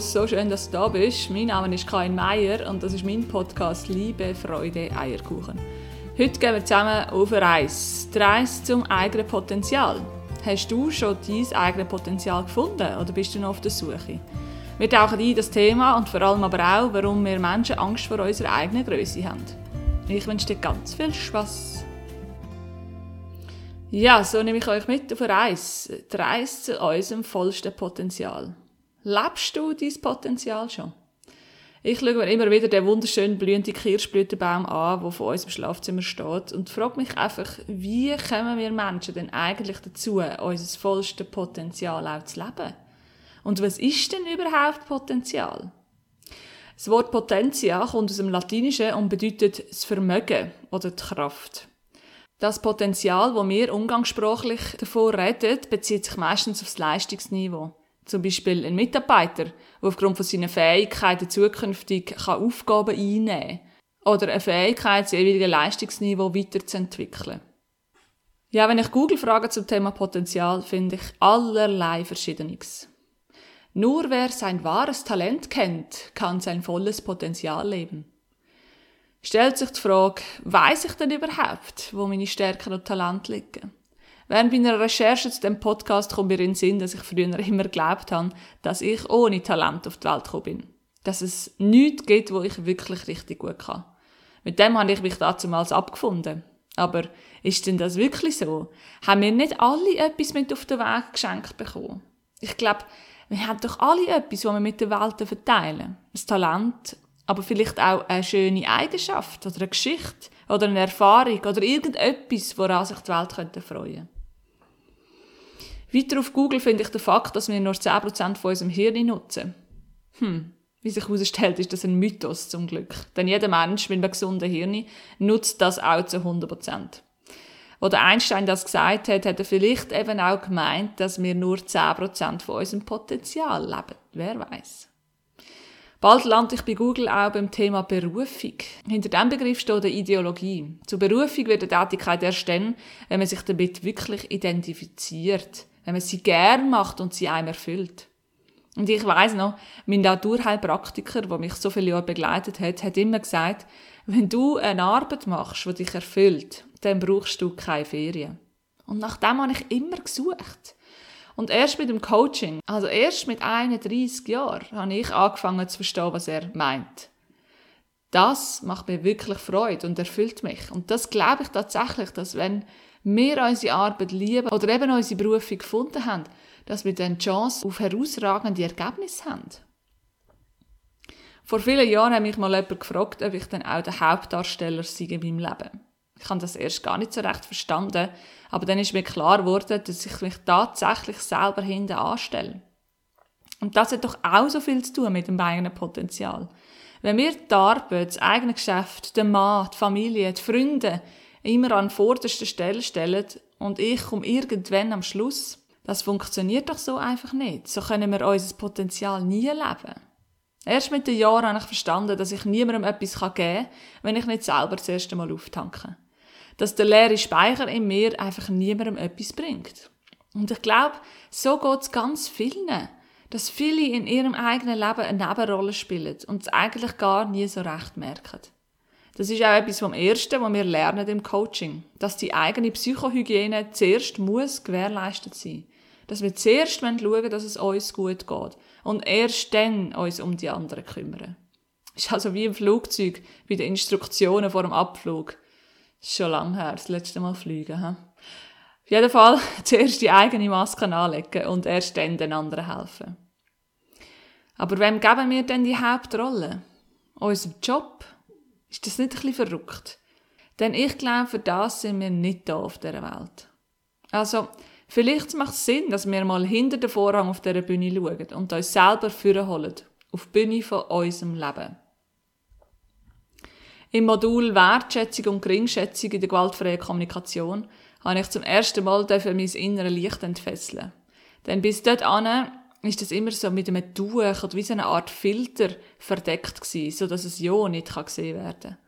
So schön, dass du da bist. Mein Name ist Karin Meier und das ist mein Podcast Liebe, Freude, Eierkuchen. Heute gehen wir zusammen auf eine Reise. Die Reise zum eigenen Potenzial. Hast du schon dein eigenes Potenzial gefunden oder bist du noch auf der Suche? Wir tauchen ein das Thema und vor allem aber auch, warum wir Menschen Angst vor unserer eigenen Größe haben. Ich wünsche dir ganz viel Spaß. Ja, so nehme ich euch mit auf eine Reise. Die Reise zu unserem vollsten Potenzial. Lebst du dein Potenzial schon? Ich schaue mir immer wieder den wunderschönen blühenden Kirschblütenbaum an, der vor unserem Schlafzimmer steht und frage mich einfach, wie kommen wir Menschen denn eigentlich dazu, unser vollstes Potenzial auch zu leben? Und was ist denn überhaupt Potenzial? Das Wort Potentia kommt aus dem Latinischen und bedeutet das Vermögen oder die Kraft. Das Potenzial, wo wir umgangssprachlich davon reden, bezieht sich meistens auf das Leistungsniveau. Zum Beispiel ein Mitarbeiter, der aufgrund von seinen Fähigkeiten zukünftig Aufgaben einnehmen kann. Oder eine Fähigkeit, das ewige Leistungsniveau weiterzuentwickeln. Ja, wenn ich Google frage zum Thema Potenzial, finde ich allerlei Verschiedenes. Nur wer sein wahres Talent kennt, kann sein volles Potenzial leben. Stellt sich die Frage, weiß ich denn überhaupt, wo meine Stärken und Talente liegen? Während meiner Recherche zu dem Podcast kommt mir in den Sinn, dass ich früher immer geglaubt habe, dass ich ohne Talent auf die Welt gekommen bin. Dass es nichts gibt, wo ich wirklich richtig gut kann. Mit dem habe ich mich damals abgefunden. Aber ist denn das wirklich so? Haben wir nicht alle etwas mit auf den Weg geschenkt bekommen? Ich glaube, wir haben doch alle etwas, was wir mit der Welt verteilen. Ein Talent, aber vielleicht auch eine schöne Eigenschaft oder eine Geschichte oder eine Erfahrung oder irgendetwas, woran sich die Welt freuen könnte. Weiter auf Google finde ich den Fakt, dass wir nur 10% von unserem Hirn nutzen. Hm, wie sich herausstellt, ist das ein Mythos zum Glück. Denn jeder Mensch mit einem gesunden Hirn nutzt das auch zu 100%. Wo der Einstein das gesagt hat, hat er vielleicht eben auch gemeint, dass wir nur 10% von unserem Potenzial leben. Wer weiß. Bald lande ich bei Google auch beim Thema Berufung. Hinter diesem Begriff steht eine Ideologie. Zur Berufung wird eine Tätigkeit erst dann, wenn man sich damit wirklich identifiziert wenn man sie gern macht und sie einem erfüllt. Und ich weiß noch, mein Naturheilpraktiker, der mich so viele Jahre begleitet hat, hat immer gesagt, wenn du eine Arbeit machst, die dich erfüllt, dann brauchst du keine Ferien. Und nach dem habe ich immer gesucht. Und erst mit dem Coaching, also erst mit 31 Jahren, habe ich angefangen zu verstehen, was er meint. Das macht mir wirklich Freude und erfüllt mich. Und das glaube ich tatsächlich, dass wenn wir unsere Arbeit lieben oder eben unsere Berufung gefunden haben, dass wir dann die Chance auf herausragende Ergebnisse haben. Vor vielen Jahren hat mich mal jemand gefragt, ob ich dann auch der Hauptdarsteller sei in meinem Leben. Ich habe das erst gar nicht so recht verstanden, aber dann ist mir klar geworden, dass ich mich tatsächlich selber hinten anstelle. Und das hat doch auch so viel zu tun mit dem eigenen Potenzial. Wenn wir die Arbeit, das eigene Geschäft, den Mann, die Familie, die Freunde immer an vorderster Stelle stellen und ich komme irgendwann am Schluss. Das funktioniert doch so einfach nicht. So können wir unser Potenzial nie leben. Erst mit den Jahren habe ich verstanden, dass ich niemandem etwas geben kann, wenn ich nicht selber das erste Mal auftanke. Dass der leere Speicher in mir einfach niemandem etwas bringt. Und ich glaube, so geht es ganz vielen. Dass viele in ihrem eigenen Leben eine Nebenrolle spielen und es eigentlich gar nie so recht merken. Das ist auch etwas vom Ersten, was wir lernen im Coaching. Dass die eigene Psychohygiene zuerst muss gewährleistet sein. Dass wir zuerst schauen dass es uns gut geht. Und erst dann uns um die anderen kümmern. Ist also wie im Flugzeug, bei den Instruktionen vor dem Abflug. Ist schon lange her, das letzte Mal fliegen. He? Auf jeden Fall zuerst die eigene Maske anlegen und erst dann den anderen helfen. Aber wem geben wir denn die Hauptrolle? Unserem Job? Ist das nicht ein bisschen verrückt? Denn ich glaube, für das sind wir nicht da auf dieser Welt. Also, vielleicht macht es Sinn, dass wir mal hinter den Vorhang auf dieser Bühne schauen und uns selber holen. Auf die Bühne von unserem Leben. Im Modul Wertschätzung und Geringschätzung in der gewaltfreien Kommunikation habe ich zum ersten Mal mein inneres Licht entfesseln. Denn bis dort ist das immer so mit einem Tuch oder wie so eine Art Filter verdeckt gewesen, so dass es ja nicht gesehen werden kann.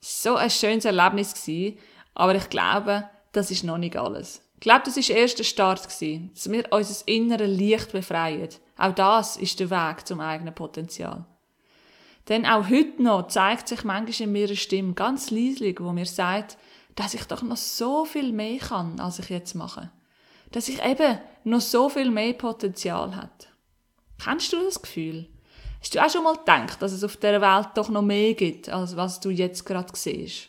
So ein schönes Erlebnis gewesen, aber ich glaube, das ist noch nicht alles. Ich glaube, das ist erst der Start gewesen, dass wir unser inneres Licht befreien Auch das ist der Weg zum eigenen Potenzial. Denn auch heute noch zeigt sich manchmal in mir eine Stimme ganz leislich, wo mir sagt, dass ich doch noch so viel mehr kann, als ich jetzt mache. Dass ich eben noch so viel mehr Potenzial habe. Kennst du das Gefühl? Hast du auch schon mal gedacht, dass es auf der Welt doch noch mehr gibt, als was du jetzt gerade siehst?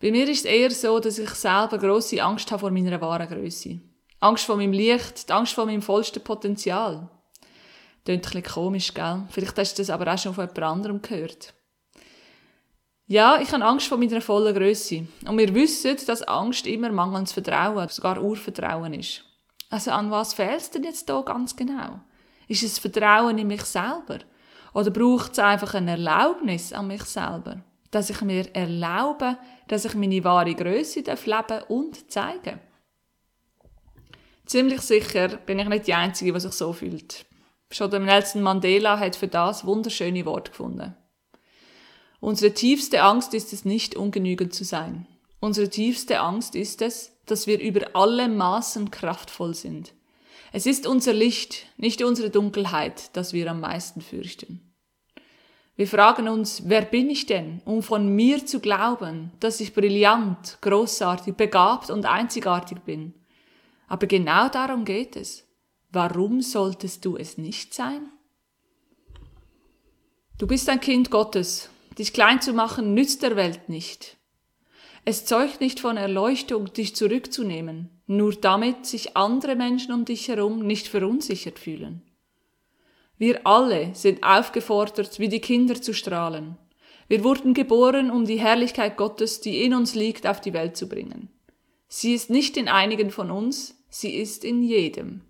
Bei mir ist es eher so, dass ich selber grosse Angst habe vor meiner wahren Größe. Angst vor meinem Licht, die Angst vor meinem vollsten Potenzial. Klingt ein bisschen komisch, gell? Vielleicht hast du das aber auch schon von jemand anderem gehört. Ja, ich habe Angst vor meiner vollen Größe. Und wir wissen, dass Angst immer mangelndes Vertrauen, sogar Urvertrauen ist. Also an was fehlt es denn jetzt hier ganz genau? Ist es Vertrauen in mich selber? Oder braucht es einfach eine Erlaubnis an mich selber? Dass ich mir erlaube, dass ich meine wahre Größe leben und zeigen Ziemlich sicher bin ich nicht die Einzige, die sich so fühlt. Schon Nelson Mandela hat für das wunderschöne Wort gefunden. Unsere tiefste Angst ist es nicht, ungenügend zu sein. Unsere tiefste Angst ist es, dass wir über alle Maßen kraftvoll sind. Es ist unser Licht, nicht unsere Dunkelheit, das wir am meisten fürchten. Wir fragen uns, wer bin ich denn, um von mir zu glauben, dass ich brillant, großartig, begabt und einzigartig bin? Aber genau darum geht es. Warum solltest du es nicht sein? Du bist ein Kind Gottes. Dich klein zu machen nützt der Welt nicht. Es zeugt nicht von Erleuchtung, dich zurückzunehmen, nur damit sich andere Menschen um dich herum nicht verunsichert fühlen. Wir alle sind aufgefordert, wie die Kinder zu strahlen. Wir wurden geboren, um die Herrlichkeit Gottes, die in uns liegt, auf die Welt zu bringen. Sie ist nicht in einigen von uns, sie ist in jedem.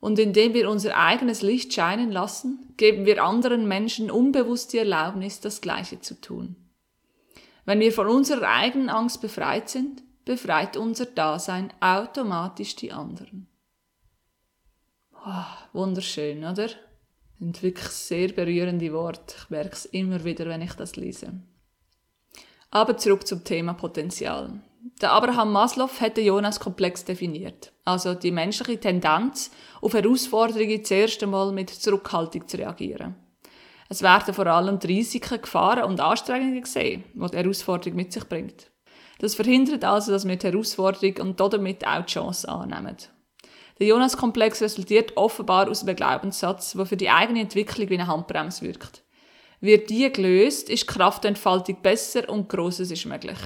Und indem wir unser eigenes Licht scheinen lassen, geben wir anderen Menschen unbewusst die Erlaubnis, das Gleiche zu tun. Wenn wir von unserer eigenen Angst befreit sind, befreit unser Dasein automatisch die anderen. Oh, wunderschön, oder? Und wirklich sehr berührende Worte. Ich merke es immer wieder, wenn ich das lese. Aber zurück zum Thema Potenzial. Der Abraham Maslow hat den Jonas-Komplex definiert. Also die menschliche Tendenz, auf Herausforderungen zuerst einmal mit Zurückhaltung zu reagieren. Es werden vor allem die Risiken, Gefahren und Anstrengungen gesehen, die die Herausforderung mit sich bringt. Das verhindert also, dass wir die Herausforderung und damit auch die Chance annehmen. Der Jonas-Komplex resultiert offenbar aus einem Glaubenssatz, der für die eigene Entwicklung wie eine Handbremse wirkt. Wird die gelöst, ist Kraftentfaltung besser und Grosses ist möglich.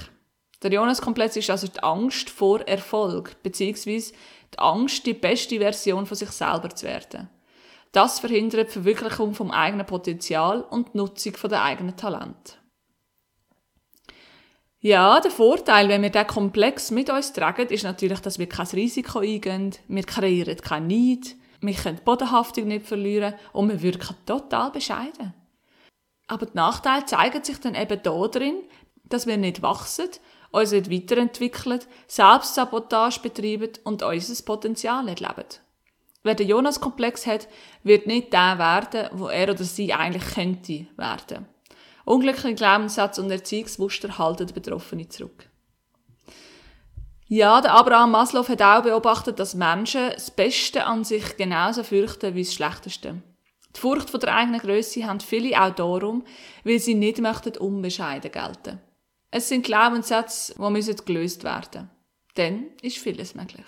Der Jonas-Komplex ist also die Angst vor Erfolg, beziehungsweise die Angst, die beste Version von sich selber zu werden. Das verhindert die Verwirklichung vom eigenen Potenzial und die Nutzung der eigenen Talente. Ja, der Vorteil, wenn wir diesen Komplex mit uns tragen, ist natürlich, dass wir kein Risiko eingehen, wir kreieren keinen Neid, wir können die Bodenhaftung nicht verlieren und wir wirken total bescheiden. Aber die Nachteile zeigen sich dann eben darin, dass wir nicht wachsen uns nicht weiterentwickeln, Selbstsabotage betreiben und unser Potenzial nicht. Wer den Jonas-Komplex hat, wird nicht der werden, wo er oder sie eigentlich könnte werden. Unglückliche Glaubenssätze und Erziehungsmuster halten die Betroffenen zurück. Ja, der Abraham Maslow hat auch beobachtet, dass Menschen das Beste an sich genauso fürchten wie das Schlechteste. Die Furcht vor der eigenen Größe haben viele auch darum, weil sie nicht möchten unbescheiden gelten. Es sind Glaubenssätze, die müssen gelöst werden. Dann ist vieles möglich.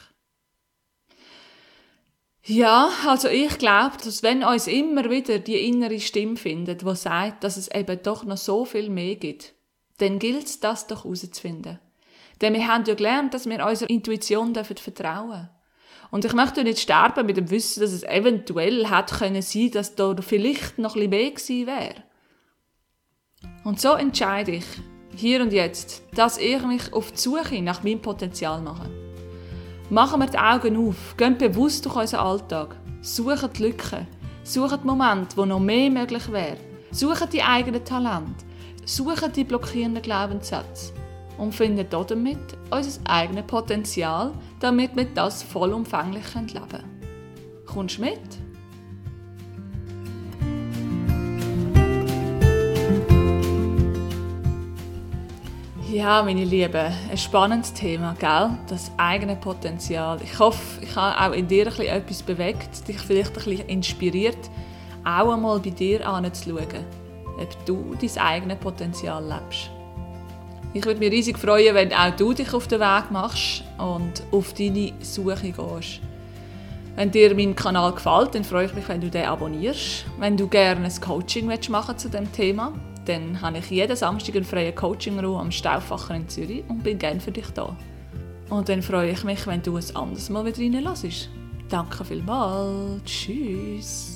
Ja, also ich glaube, dass wenn uns immer wieder die innere Stimme findet, die sagt, dass es eben doch noch so viel mehr gibt, dann gilt es, das doch herauszufinden. Denn wir haben ja gelernt, dass wir unserer Intuition dürfen vertrauen Und ich möchte nicht sterben mit dem Wissen, dass es eventuell hätte können sein, dass da vielleicht noch ein bisschen mehr gewesen wäre. Und so entscheide ich, hier und jetzt, dass ich mich auf die Suche nach meinem Potenzial mache. Machen wir die Augen auf, gehen bewusst durch unseren Alltag, suchen die Lücken, suchen die Momente, wo noch mehr möglich wäre, suchen die eigenen Talente, suchen die blockierenden Glaubenssätze und finden damit unser eigenes Potenzial, damit wir das vollumfänglich leben können. Kommst du mit? Ja, meine Lieben, ein spannendes Thema, gell? Das eigene Potenzial. Ich hoffe, ich habe auch in dir etwas bewegt, dich vielleicht ein bisschen inspiriert, auch einmal bei dir anzuschauen, ob du dein eigenes Potenzial lebst. Ich würde mich riesig freuen, wenn auch du dich auf den Weg machst und auf deine Suche gehst. Wenn dir mein Kanal gefällt, dann freue ich mich, wenn du den abonnierst. Wenn du gerne ein Coaching machen zu dem Thema, dann habe ich jeden Samstag einen freien Coaching-Raum am Stauffacher in Zürich und bin gerne für dich da. Und dann freue ich mich, wenn du es anders mal wieder reinlässt. Danke vielmals. Tschüss.